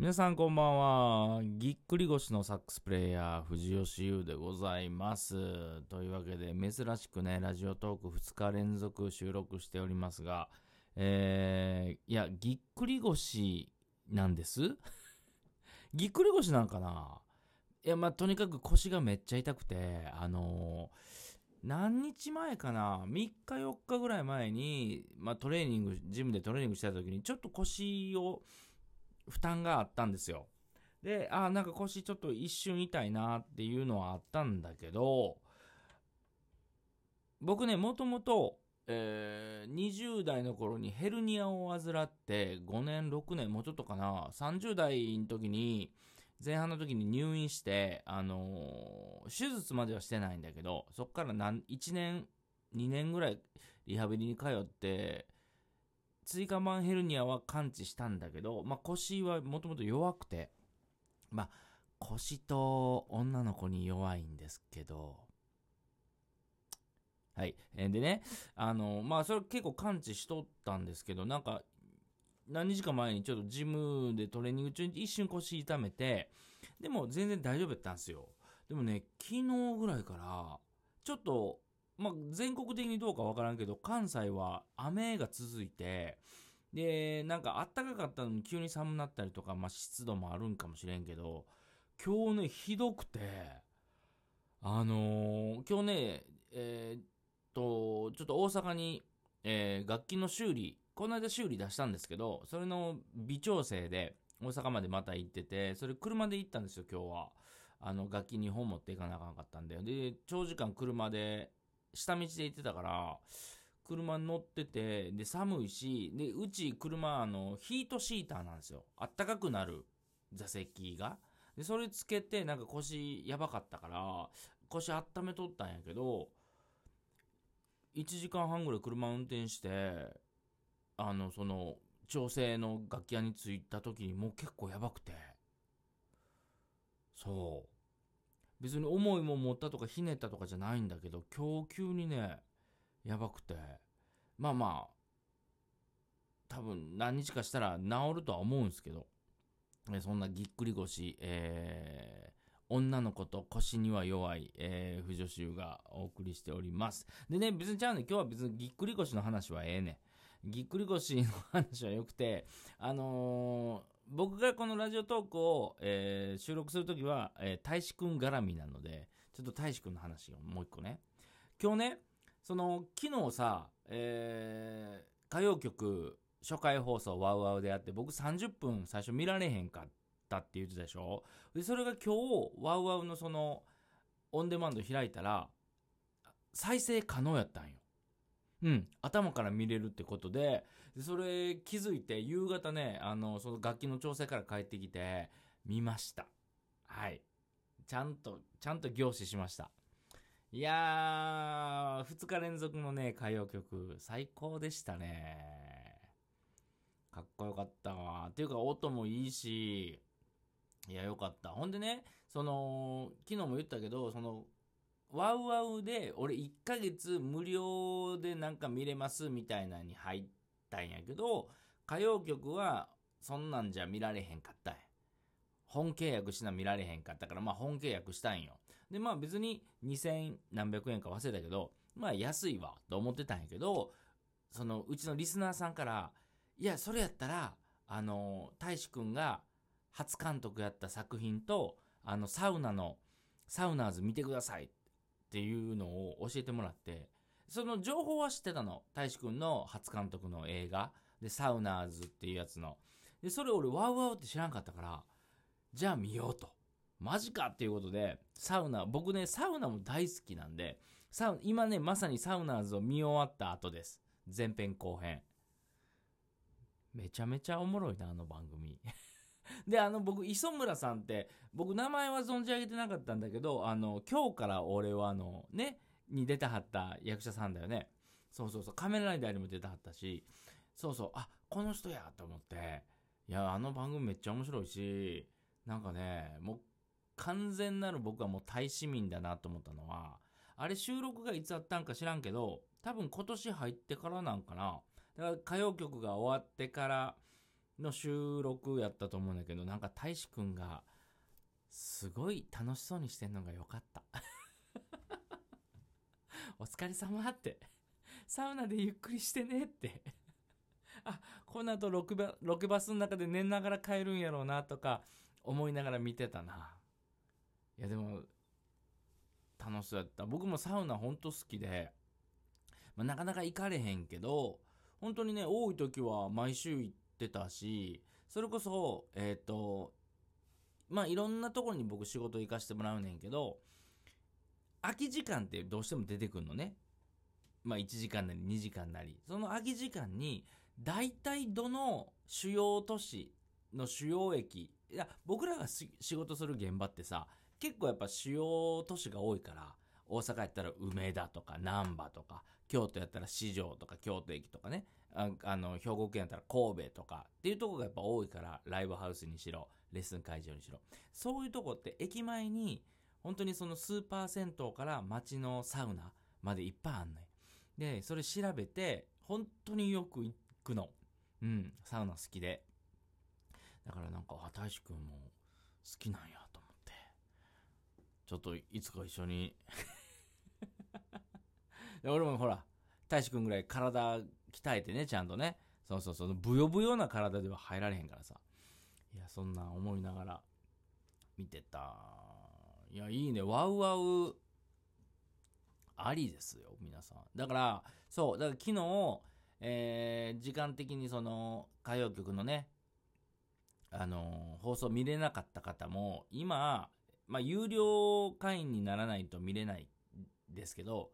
皆さんこんばんは。ぎっくり腰のサックスプレイヤー、藤吉優でございます。というわけで、珍しくね、ラジオトーク2日連続収録しておりますが、えー、いや、ぎっくり腰なんです？ぎっくり腰なんかな？いや、まあ、とにかく腰がめっちゃ痛くて、あのー何日前かな ?3 日4日ぐらい前に、まあ、トレーニング、ジムでトレーニングしてた時に、ちょっと腰を、負担があったんですよ。で、あなんか腰ちょっと一瞬痛いなっていうのはあったんだけど、僕ね、もともと、えー20代の頃にヘルニアを患って5年、6年、もうちょっとかな、30代の時に、前半の時に入院して、あのー手術まではしてないんだけど、そっから何1年、2年ぐらいリハビリに通って、椎間板ヘルニアは完治したんだけど、まあ、腰はもともと弱くて、まあ、腰と女の子に弱いんですけど、はい。えでね、あの、まあ、それ結構完治しとったんですけど、なんか、何日か前にちょっとジムでトレーニング中に一瞬腰痛めて、でも全然大丈夫やったんですよ。でもね、昨日ぐらいから、ちょっと、まあ、全国的にどうかわからんけど、関西は雨が続いて、で、なんか暖かかったのに急に寒くなったりとか、まあ、湿度もあるんかもしれんけど、今日ね、ひどくて、あのー今日ね、えーっと、ちょっと大阪に、えー楽器の修理、この間修理出したんですけど、それの微調整で大阪までまた行ってて、それ車で行ったんですよ、今日は。あの、楽器2本持っていかなあかんかったんで。で、長時間車で、下道で行ってたから、車に乗ってて、で、寒いし、で、うち車、あの、ヒートシーターなんですよ。あったかくなる座席が。で、それつけて、なんか腰やばかったから、腰温めとったんやけど、1時間半ぐらい車運転して、あの、その、調整の楽器屋に着いた時にもう結構やばくて。そう。別に重いも持ったとかひねったとかじゃないんだけど、今日急にね、やばくて。まあまあ、多分何日かしたら治るとは思うんですけど、えそんなぎっくり腰、えー女の子と腰には弱い、えー、不女子がお送りしております。でね、別にちゃうね、今日は別にぎっくり腰の話はええねん。ぎっくり腰の話はよくて、あのー僕がこのラジオトークを、えー収録するときは、えー大志くん絡みなので、ちょっと大志くんの話をもう一個ね。今日ね、その、昨日さ、えー歌謡曲初回放送ワウワウでやって、僕30分最初見られへんかったって言ってたでしょ？で、それが今日、ワウワウのその、オンデマンド開いたら、再生可能やったんよ。うん、頭から見れるってことで、でそれ気づいて、夕方ね、あの、その楽器の調整から帰ってきて、見ました。はい。ちゃんと、ちゃんと凝視しました。いやー、2日連続のね、歌謡曲、最高でしたね。かっこよかったわ。っていうか、音もいいし、いや、よかった。ほんでね、その、昨日も言ったけど、その、ワウワウで、俺1ヶ月無料でなんか見れますみたいなに入ったんやけど、歌謡曲はそんなんじゃ見られへんかったんや。本契約しな見られへんかったから、まあ本契約したんよ。で、まあ別に2000何百円か忘れたけど、まあ安いわと思ってたんやけど、そのうちのリスナーさんから、いや、それやったら、あの、大志くんが初監督やった作品と、あの、サウナの、サウナーズ見てくださいっていうのを教えてもらって、その情報は知ってたの。大志くんの初監督の映画。で、サウナーズっていうやつの。で、それ俺ワウワウって知らんかったから、じゃあ見ようと。マジかっていうことで、サウナ、僕ね、サウナも大好きなんで、サウ今ね、まさにサウナーズを見終わった後です。前編後編。めちゃめちゃおもろいな、あの番組。で、あの、僕、磯村さんって、僕、名前は存じ上げてなかったんだけど、あの、今日から俺は、あの、ね、に出たはった役者さんだよね。そうそうそう、仮面ラライダーにも出たはったし、そうそう、あ、この人やと思って、いや、あの番組めっちゃ面白いし、なんかね、もう、完全なる僕はもう大市民だなと思ったのは、あれ収録がいつあったんか知らんけど、多分今年入ってからなんかな。だから歌謡曲が終わってからの収録やったと思うんだけど、なんか大志くんが、すごい楽しそうにしてんのがよかった。お疲れ様って。サウナでゆっくりしてねって。あ、この後ロケバロケバスの中で寝ながら帰るんやろうなとか思いながら見てたな。いやでも、楽しそうやった。僕もサウナほんと好きで、まあ、なかなか行かれへんけど、本当にね、多い時は毎週行ってたし、それこそ、えっ、と、まあいろんなところに僕仕事行かしてもらうねんけど、空き時間ってどうしても出てくるのね。まあ1時間なり2時間なり。その空き時間に、大体どの主要都市の主要駅、いや、僕らが仕事する現場ってさ、結構やっぱ主要都市が多いから、大阪やったら梅田とか難波とか、京都やったら四条とか京都駅とかね、ああの、兵庫県やったら神戸とかっていうとこがやっぱ多いから、ライブハウスにしろ、レッスン会場にしろ。そういうとこって駅前に、本当にそのスーパー銭湯から街のサウナまでいっぱいあんねん。で、それ調べて、本当によく行くの。うん、サウナ好きで。だからなんか、あ、大志くんも好きなんやと思って。ちょっといつか一緒に 俺もほら、大志くんぐらい体鍛えてね、ちゃんとね。そうそうそう、ブヨブヨな体では入られへんからさ。いや、そんな思いながら見てた。いや、いいね。ワウワウ、ありですよ、皆さん。だから、そう、だから昨日、えー、時間的にその、歌謡曲のね、あのー放送見れなかった方も、今、まあ、有料会員にならないと見れないですけど、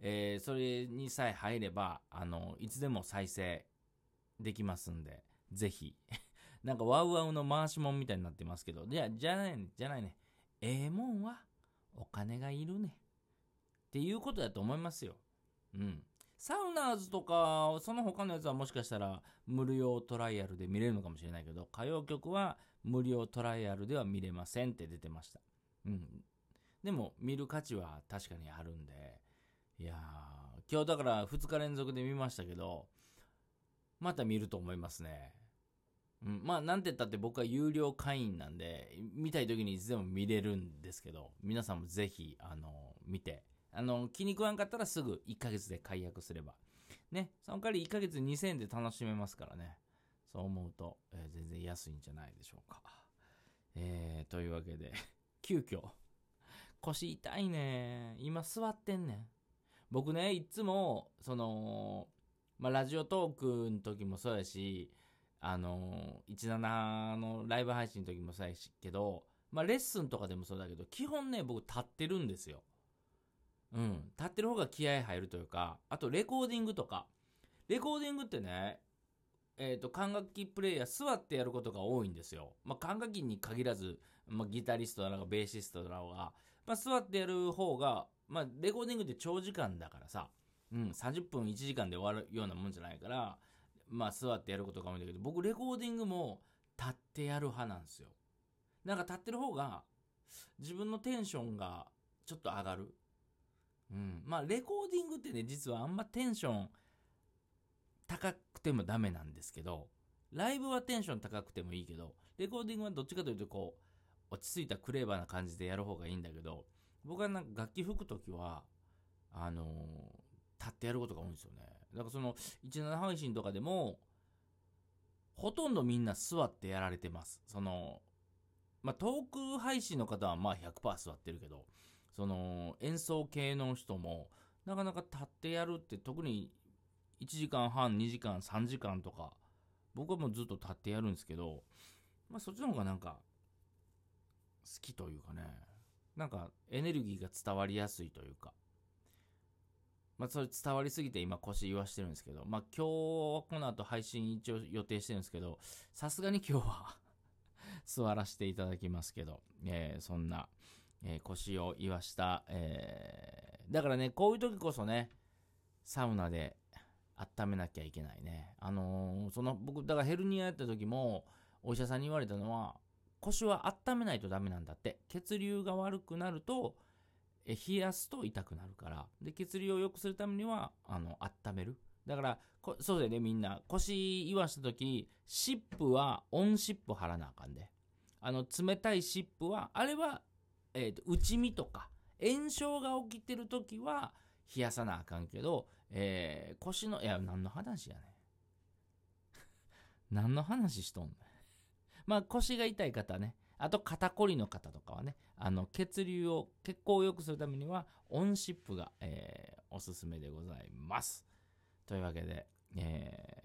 えーそれにさえ入れば、あのいつでも再生できますんで、ぜひ。なんかワウワウの回しもんみたいになってますけど、じゃ、じゃないね、じゃないね。ええもんはお金がいるね。っていうことだと思いますよ。うん。サウナーズとか、その他のやつはもしかしたら無料トライアルで見れるのかもしれないけど、歌謡曲は無料トライアルでは見れませんって出てました。うん。でも、見る価値は確かにあるんで、いやー、今日だから2日連続で見ましたけど、また見ると思いますね。うん、まあ、なんて言ったって僕は有料会員なんで、見たい時にいつでも見れるんですけど、皆さんもぜひ、あの、見て、あの、気に食わんかったらすぐ1ヶ月で解約すれば。ね、その代わり1ヶ月2000円で楽しめますからね。そう思うと、えー全然安いんじゃないでしょうか。えー、というわけで、急遽、腰痛いね。今座ってんねん。僕ね、いつも、その、まあ、ラジオトークの時もそうやし、あの、17のライブ配信の時もそうやし、けど、まあ、レッスンとかでもそうだけど、基本ね、僕立ってるんですよ。うん。立ってる方が気合入るというか、あとレコーディングとか。レコーディングってね、えっ、と、管楽器プレイヤー座ってやることが多いんですよ。まあ、管楽器に限らず、まあ、ギタリストだろうが、ベーシストだろうが、まあ、座ってやる方が、まあ、レコーディングって長時間だからさ、うん、30分1時間で終わるようなもんじゃないから、まあ、座ってやることが多いんだけど、僕、レコーディングも立ってやる派なんですよ。なんか立ってる方が、自分のテンションがちょっと上がる。うん。まあ、レコーディングってね、実はあんまテンション高くてもダメなんですけど、ライブはテンション高くてもいいけど、レコーディングはどっちかというとこう、落ち着いたクレーバーな感じでやる方がいいんだけど、僕はなんか楽器吹くときは、あのー立ってやることが多いんですよね。だからその、17配信とかでも、ほとんどみんな座ってやられてます。その、まあ、トーク配信の方はまあ100%座ってるけど、その、演奏系の人も、なかなか立ってやるって特に1時間半、2時間、3時間とか、僕はもうずっと立ってやるんですけど、まあそっちの方がなんか、好きというかね、なんかエネルギーが伝わりやすいというか、まあそれ伝わりすぎて今腰言わしてるんですけど、まあ今日この後配信一応予定してるんですけど、さすがに今日は 座らせていただきますけど、えーそんな、えー腰を言わした、えーだからね、こういう時こそね、サウナで温めなきゃいけないね。あのーその僕、だからヘルニアやった時も、お医者さんに言われたのは、腰は温めないとダメなんだって。血流が悪くなると、え冷やすと痛くなるから。で、血流を良くするためには、あの、温める。だからこそうだよねみんな腰言わした時に湿布はオン湿布貼らなあかんであの冷たい湿布はあれは、えーと内身とか炎症が起きてる時は冷やさなあかんけど、えー腰のいや何の話やねん 何の話しとんねんまあ腰が痛い方ね。あと肩こりの方とかはね。あの血流を血行を良くするためにはオンシップが、えーおすすめでございます。というわけで、えー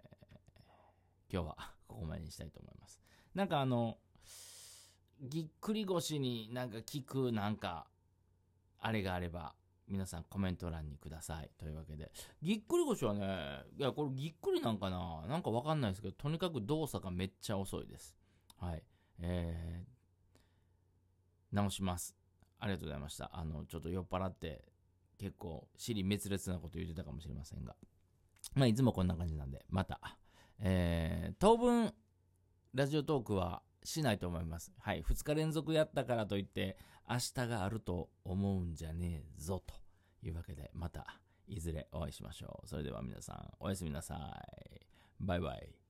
今日は ここまでにしたいと思います。なんかあのぎっくり腰になんか効くなんかあれがあれば皆さんコメント欄にください。というわけで。ぎっくり腰はねいやこれぎっくりなんかな？なんかわかんないですけどとにかく動作がめっちゃ遅いです。はいえー、直しますありがとうございましたあのちょっと酔っ払って結構尻滅裂なこと言ってたかもしれませんがまあいつもこんな感じなんでまたえー、当分ラジオトークはしないと思います。はい。2日連続やったからといって、明日があると思うんじゃねえぞ。というわけで、またいずれお会いしましょう。それでは皆さん、おやすみなさい。バイバイ。